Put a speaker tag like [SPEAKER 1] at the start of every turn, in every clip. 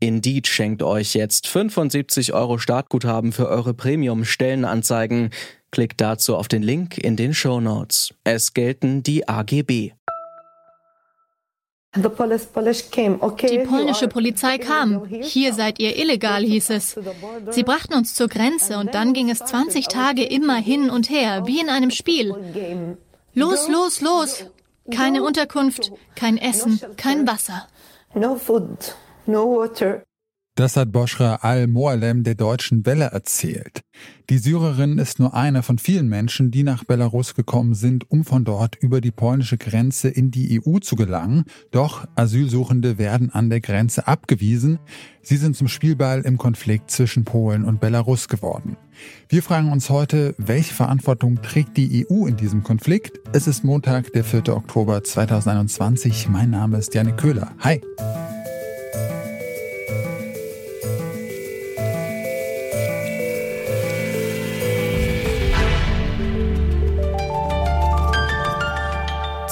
[SPEAKER 1] Indeed schenkt euch jetzt 75 Euro Startguthaben für eure Premium-Stellenanzeigen. Klickt dazu auf den Link in den Show Notes. Es gelten die AGB.
[SPEAKER 2] Die polnische Polizei kam. Hier seid ihr illegal, hieß es. Sie brachten uns zur Grenze und dann ging es 20 Tage immer hin und her, wie in einem Spiel. Los, los, los. Keine Unterkunft, kein Essen, kein Wasser.
[SPEAKER 3] No food, no water. Das hat Boschra al-Moalem der Deutschen Welle erzählt. Die Syrerin ist nur eine von vielen Menschen, die nach Belarus gekommen sind, um von dort über die polnische Grenze in die EU zu gelangen. Doch Asylsuchende werden an der Grenze abgewiesen. Sie sind zum Spielball im Konflikt zwischen Polen und Belarus geworden. Wir fragen uns heute, welche Verantwortung trägt die EU in diesem Konflikt? Es ist Montag, der 4. Oktober 2021. Mein Name ist Janik Köhler. Hi.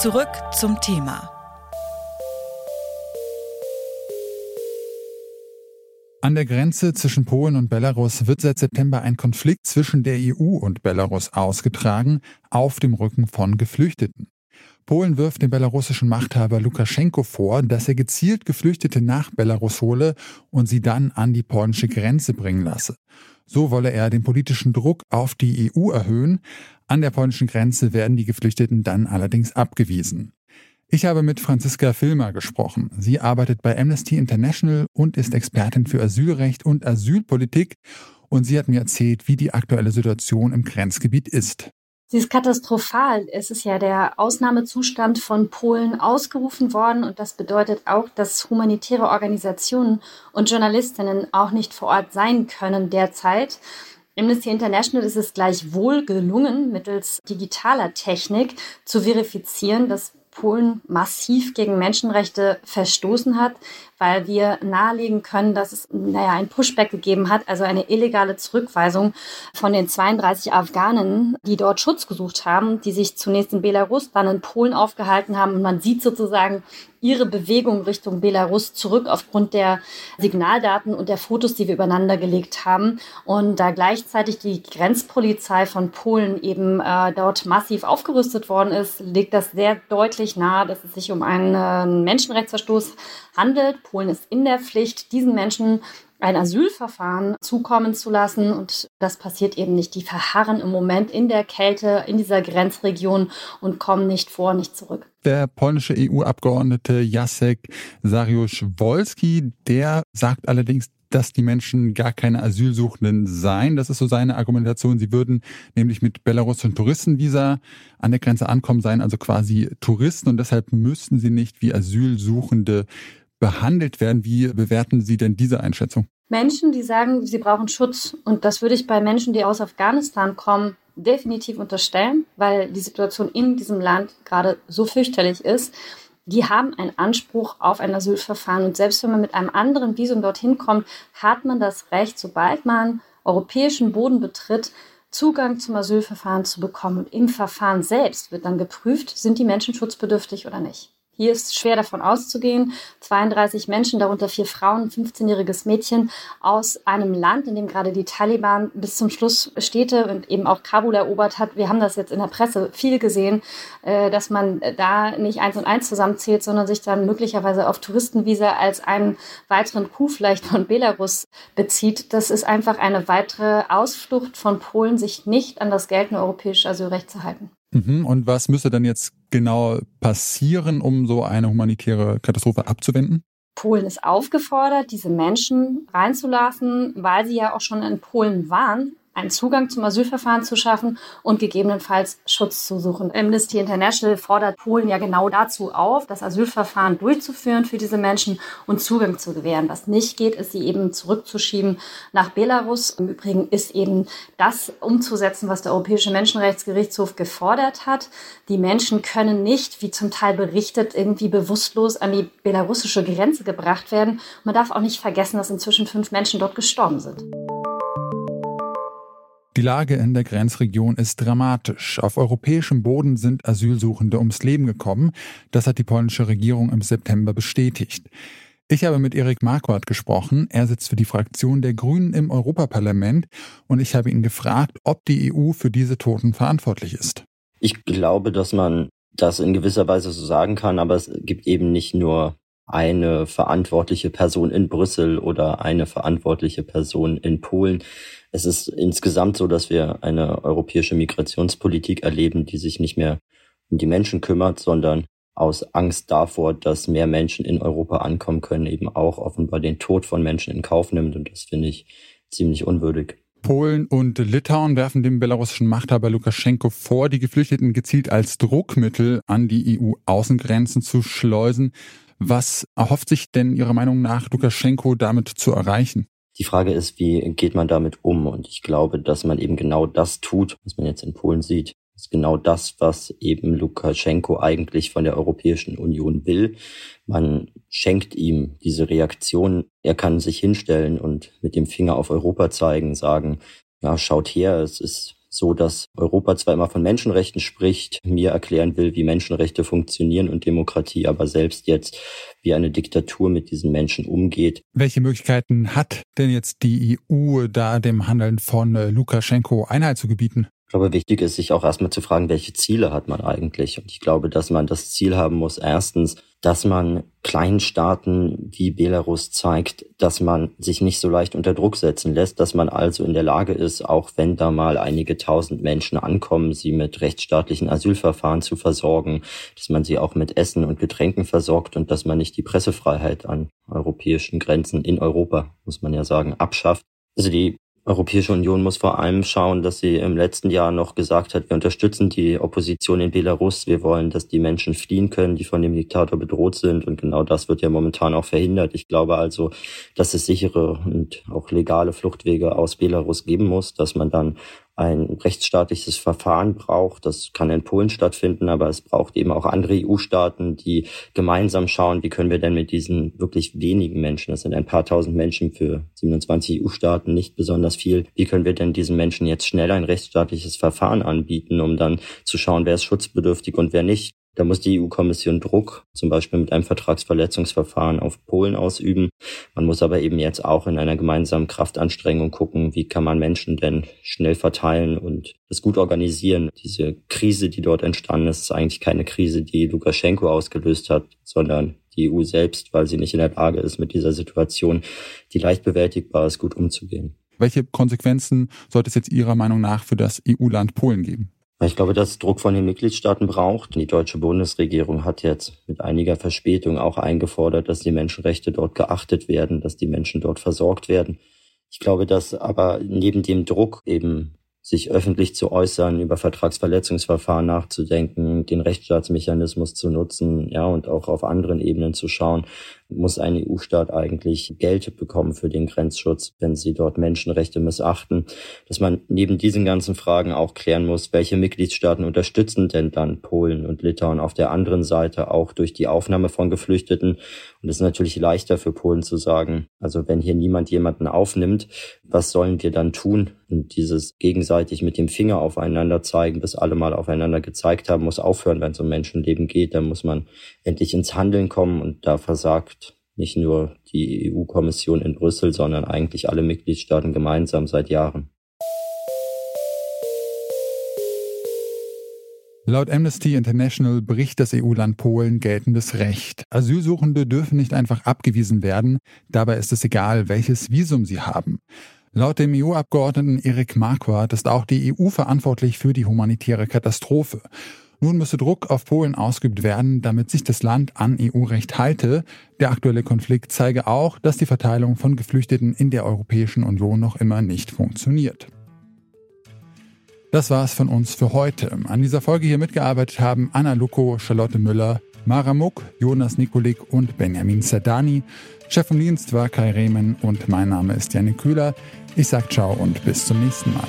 [SPEAKER 4] Zurück zum Thema.
[SPEAKER 3] An der Grenze zwischen Polen und Belarus wird seit September ein Konflikt zwischen der EU und Belarus ausgetragen, auf dem Rücken von Geflüchteten. Polen wirft dem belarussischen Machthaber Lukaschenko vor, dass er gezielt Geflüchtete nach Belarus hole und sie dann an die polnische Grenze bringen lasse. So wolle er den politischen Druck auf die EU erhöhen. An der polnischen Grenze werden die Geflüchteten dann allerdings abgewiesen. Ich habe mit Franziska Filmer gesprochen. Sie arbeitet bei Amnesty International und ist Expertin für Asylrecht und Asylpolitik. Und sie hat mir erzählt, wie die aktuelle Situation im Grenzgebiet ist.
[SPEAKER 5] Sie ist katastrophal. Es ist ja der Ausnahmezustand von Polen ausgerufen worden und das bedeutet auch, dass humanitäre Organisationen und Journalistinnen auch nicht vor Ort sein können derzeit. Amnesty International ist es gleichwohl gelungen, mittels digitaler Technik zu verifizieren, dass Polen massiv gegen Menschenrechte verstoßen hat, weil wir nahelegen können, dass es naja, ein Pushback gegeben hat, also eine illegale Zurückweisung von den 32 Afghanen, die dort Schutz gesucht haben, die sich zunächst in Belarus, dann in Polen aufgehalten haben. Und man sieht sozusagen ihre Bewegung Richtung Belarus zurück aufgrund der Signaldaten und der Fotos, die wir übereinander gelegt haben. Und da gleichzeitig die Grenzpolizei von Polen eben äh, dort massiv aufgerüstet worden ist, legt das sehr deutlich nahe, dass es sich um einen äh, Menschenrechtsverstoß handelt. Polen ist in der Pflicht, diesen Menschen ein Asylverfahren zukommen zu lassen. Und das passiert eben nicht. Die verharren im Moment in der Kälte in dieser Grenzregion und kommen nicht vor, nicht zurück.
[SPEAKER 3] Der polnische EU-Abgeordnete Jacek Sariusz-Wolski, der sagt allerdings, dass die Menschen gar keine Asylsuchenden seien. Das ist so seine Argumentation. Sie würden nämlich mit belarussischen Touristenvisa an der Grenze ankommen, seien also quasi Touristen und deshalb müssten sie nicht wie Asylsuchende behandelt werden. Wie bewerten Sie denn diese Einschätzung?
[SPEAKER 5] Menschen, die sagen, sie brauchen Schutz. Und das würde ich bei Menschen, die aus Afghanistan kommen, definitiv unterstellen, weil die Situation in diesem Land gerade so fürchterlich ist. Die haben einen Anspruch auf ein Asylverfahren. Und selbst wenn man mit einem anderen Visum dorthin kommt, hat man das Recht, sobald man europäischen Boden betritt, Zugang zum Asylverfahren zu bekommen. Und im Verfahren selbst wird dann geprüft, sind die Menschen schutzbedürftig oder nicht. Hier ist schwer davon auszugehen. 32 Menschen, darunter vier Frauen, ein 15-jähriges Mädchen aus einem Land, in dem gerade die Taliban bis zum Schluss Städte und eben auch Kabul erobert hat. Wir haben das jetzt in der Presse viel gesehen, äh, dass man da nicht eins und eins zusammenzählt, sondern sich dann möglicherweise auf Touristenvisa als einen weiteren Coup vielleicht von Belarus bezieht. Das ist einfach eine weitere Ausflucht von Polen, sich nicht an das geltende europäische Asylrecht zu halten.
[SPEAKER 3] Mhm. Und was müsste dann jetzt genau passieren, um so eine humanitäre Katastrophe abzuwenden?
[SPEAKER 5] Polen ist aufgefordert, diese Menschen reinzulassen, weil sie ja auch schon in Polen waren, einen Zugang zum Asylverfahren zu schaffen und gegebenenfalls Schutz zu suchen. Amnesty International fordert Polen ja genau dazu auf, das Asylverfahren durchzuführen für diese Menschen und Zugang zu gewähren. Was nicht geht, ist sie eben zurückzuschieben nach Belarus. Im Übrigen ist eben das umzusetzen, was der Europäische Menschenrechtsgerichtshof gefordert hat. Die Menschen können nicht, wie zum Teil berichtet, irgendwie bewusstlos an die belarussische Grenze gebracht werden. Man darf auch nicht vergessen, dass inzwischen fünf Menschen dort gestorben sind.
[SPEAKER 3] Die Lage in der Grenzregion ist dramatisch. Auf europäischem Boden sind Asylsuchende ums Leben gekommen. Das hat die polnische Regierung im September bestätigt. Ich habe mit Erik Marquardt gesprochen. Er sitzt für die Fraktion der Grünen im Europaparlament und ich habe ihn gefragt, ob die EU für diese Toten verantwortlich ist.
[SPEAKER 6] Ich glaube, dass man das in gewisser Weise so sagen kann, aber es gibt eben nicht nur eine verantwortliche Person in Brüssel oder eine verantwortliche Person in Polen. Es ist insgesamt so, dass wir eine europäische Migrationspolitik erleben, die sich nicht mehr um die Menschen kümmert, sondern aus Angst davor, dass mehr Menschen in Europa ankommen können, eben auch offenbar den Tod von Menschen in Kauf nimmt. Und das finde ich ziemlich unwürdig.
[SPEAKER 3] Polen und Litauen werfen dem belarussischen Machthaber Lukaschenko vor, die Geflüchteten gezielt als Druckmittel an die EU-Außengrenzen zu schleusen. Was erhofft sich denn Ihrer Meinung nach Lukaschenko damit zu erreichen?
[SPEAKER 6] Die Frage ist, wie geht man damit um? Und ich glaube, dass man eben genau das tut, was man jetzt in Polen sieht. Das ist genau das, was eben Lukaschenko eigentlich von der Europäischen Union will. Man schenkt ihm diese Reaktion. Er kann sich hinstellen und mit dem Finger auf Europa zeigen, sagen, ja, schaut her, es ist so, dass Europa zwar immer von Menschenrechten spricht, mir erklären will, wie Menschenrechte funktionieren und Demokratie, aber selbst jetzt wie eine Diktatur mit diesen Menschen umgeht.
[SPEAKER 3] Welche Möglichkeiten hat denn jetzt die EU, da dem Handeln von äh, Lukaschenko Einhalt zu gebieten?
[SPEAKER 6] Ich glaube, wichtig ist, sich auch erstmal zu fragen, welche Ziele hat man eigentlich? Und ich glaube, dass man das Ziel haben muss, erstens, dass man kleinen Staaten wie Belarus zeigt, dass man sich nicht so leicht unter Druck setzen lässt, dass man also in der Lage ist, auch wenn da mal einige tausend Menschen ankommen, sie mit rechtsstaatlichen Asylverfahren zu versorgen, dass man sie auch mit Essen und Getränken versorgt und dass man nicht die Pressefreiheit an europäischen Grenzen in Europa, muss man ja sagen, abschafft. Also die Europäische Union muss vor allem schauen, dass sie im letzten Jahr noch gesagt hat, wir unterstützen die Opposition in Belarus, wir wollen, dass die Menschen fliehen können, die von dem Diktator bedroht sind und genau das wird ja momentan auch verhindert. Ich glaube also, dass es sichere und auch legale Fluchtwege aus Belarus geben muss, dass man dann ein rechtsstaatliches Verfahren braucht. Das kann in Polen stattfinden, aber es braucht eben auch andere EU-Staaten, die gemeinsam schauen, wie können wir denn mit diesen wirklich wenigen Menschen, das sind ein paar tausend Menschen für 27 EU-Staaten, nicht besonders viel, wie können wir denn diesen Menschen jetzt schnell ein rechtsstaatliches Verfahren anbieten, um dann zu schauen, wer ist schutzbedürftig und wer nicht. Da muss die EU-Kommission Druck, zum Beispiel mit einem Vertragsverletzungsverfahren auf Polen ausüben. Man muss aber eben jetzt auch in einer gemeinsamen Kraftanstrengung gucken, wie kann man Menschen denn schnell verteilen und das gut organisieren. Diese Krise, die dort entstanden ist, ist eigentlich keine Krise, die Lukaschenko ausgelöst hat, sondern die EU selbst, weil sie nicht in der Lage ist, mit dieser Situation, die leicht bewältigbar ist, gut umzugehen.
[SPEAKER 3] Welche Konsequenzen sollte es jetzt Ihrer Meinung nach für das EU-Land Polen geben?
[SPEAKER 6] Ich glaube, dass Druck von den Mitgliedstaaten braucht. Die deutsche Bundesregierung hat jetzt mit einiger Verspätung auch eingefordert, dass die Menschenrechte dort geachtet werden, dass die Menschen dort versorgt werden. Ich glaube, dass aber neben dem Druck eben sich öffentlich zu äußern, über Vertragsverletzungsverfahren nachzudenken, den Rechtsstaatsmechanismus zu nutzen, ja, und auch auf anderen Ebenen zu schauen, muss ein EU-Staat eigentlich Geld bekommen für den Grenzschutz, wenn sie dort Menschenrechte missachten. Dass man neben diesen ganzen Fragen auch klären muss, welche Mitgliedstaaten unterstützen denn dann Polen und Litauen auf der anderen Seite auch durch die Aufnahme von Geflüchteten. Und es ist natürlich leichter für Polen zu sagen, also wenn hier niemand jemanden aufnimmt, was sollen wir dann tun? Und dieses gegenseitig mit dem Finger aufeinander zeigen, bis alle mal aufeinander gezeigt haben, muss aufhören, wenn es um Menschenleben geht. Da muss man endlich ins Handeln kommen und da versagt nicht nur die EU-Kommission in Brüssel, sondern eigentlich alle Mitgliedstaaten gemeinsam seit Jahren.
[SPEAKER 3] Laut Amnesty International bricht das EU-Land Polen geltendes Recht. Asylsuchende dürfen nicht einfach abgewiesen werden, dabei ist es egal, welches Visum sie haben. Laut dem EU-Abgeordneten Erik Marquardt ist auch die EU verantwortlich für die humanitäre Katastrophe. Nun müsse Druck auf Polen ausgeübt werden, damit sich das Land an EU-Recht halte. Der aktuelle Konflikt zeige auch, dass die Verteilung von Geflüchteten in der Europäischen Union noch immer nicht funktioniert. Das war's von uns für heute. An dieser Folge hier mitgearbeitet haben Anna Luko, Charlotte Müller, Mara Muck, Jonas Nikolik und Benjamin Zerdani. Chef vom Dienst war Kai Rehmen und mein Name ist Janik Kühler. Ich sag ciao und bis zum nächsten Mal.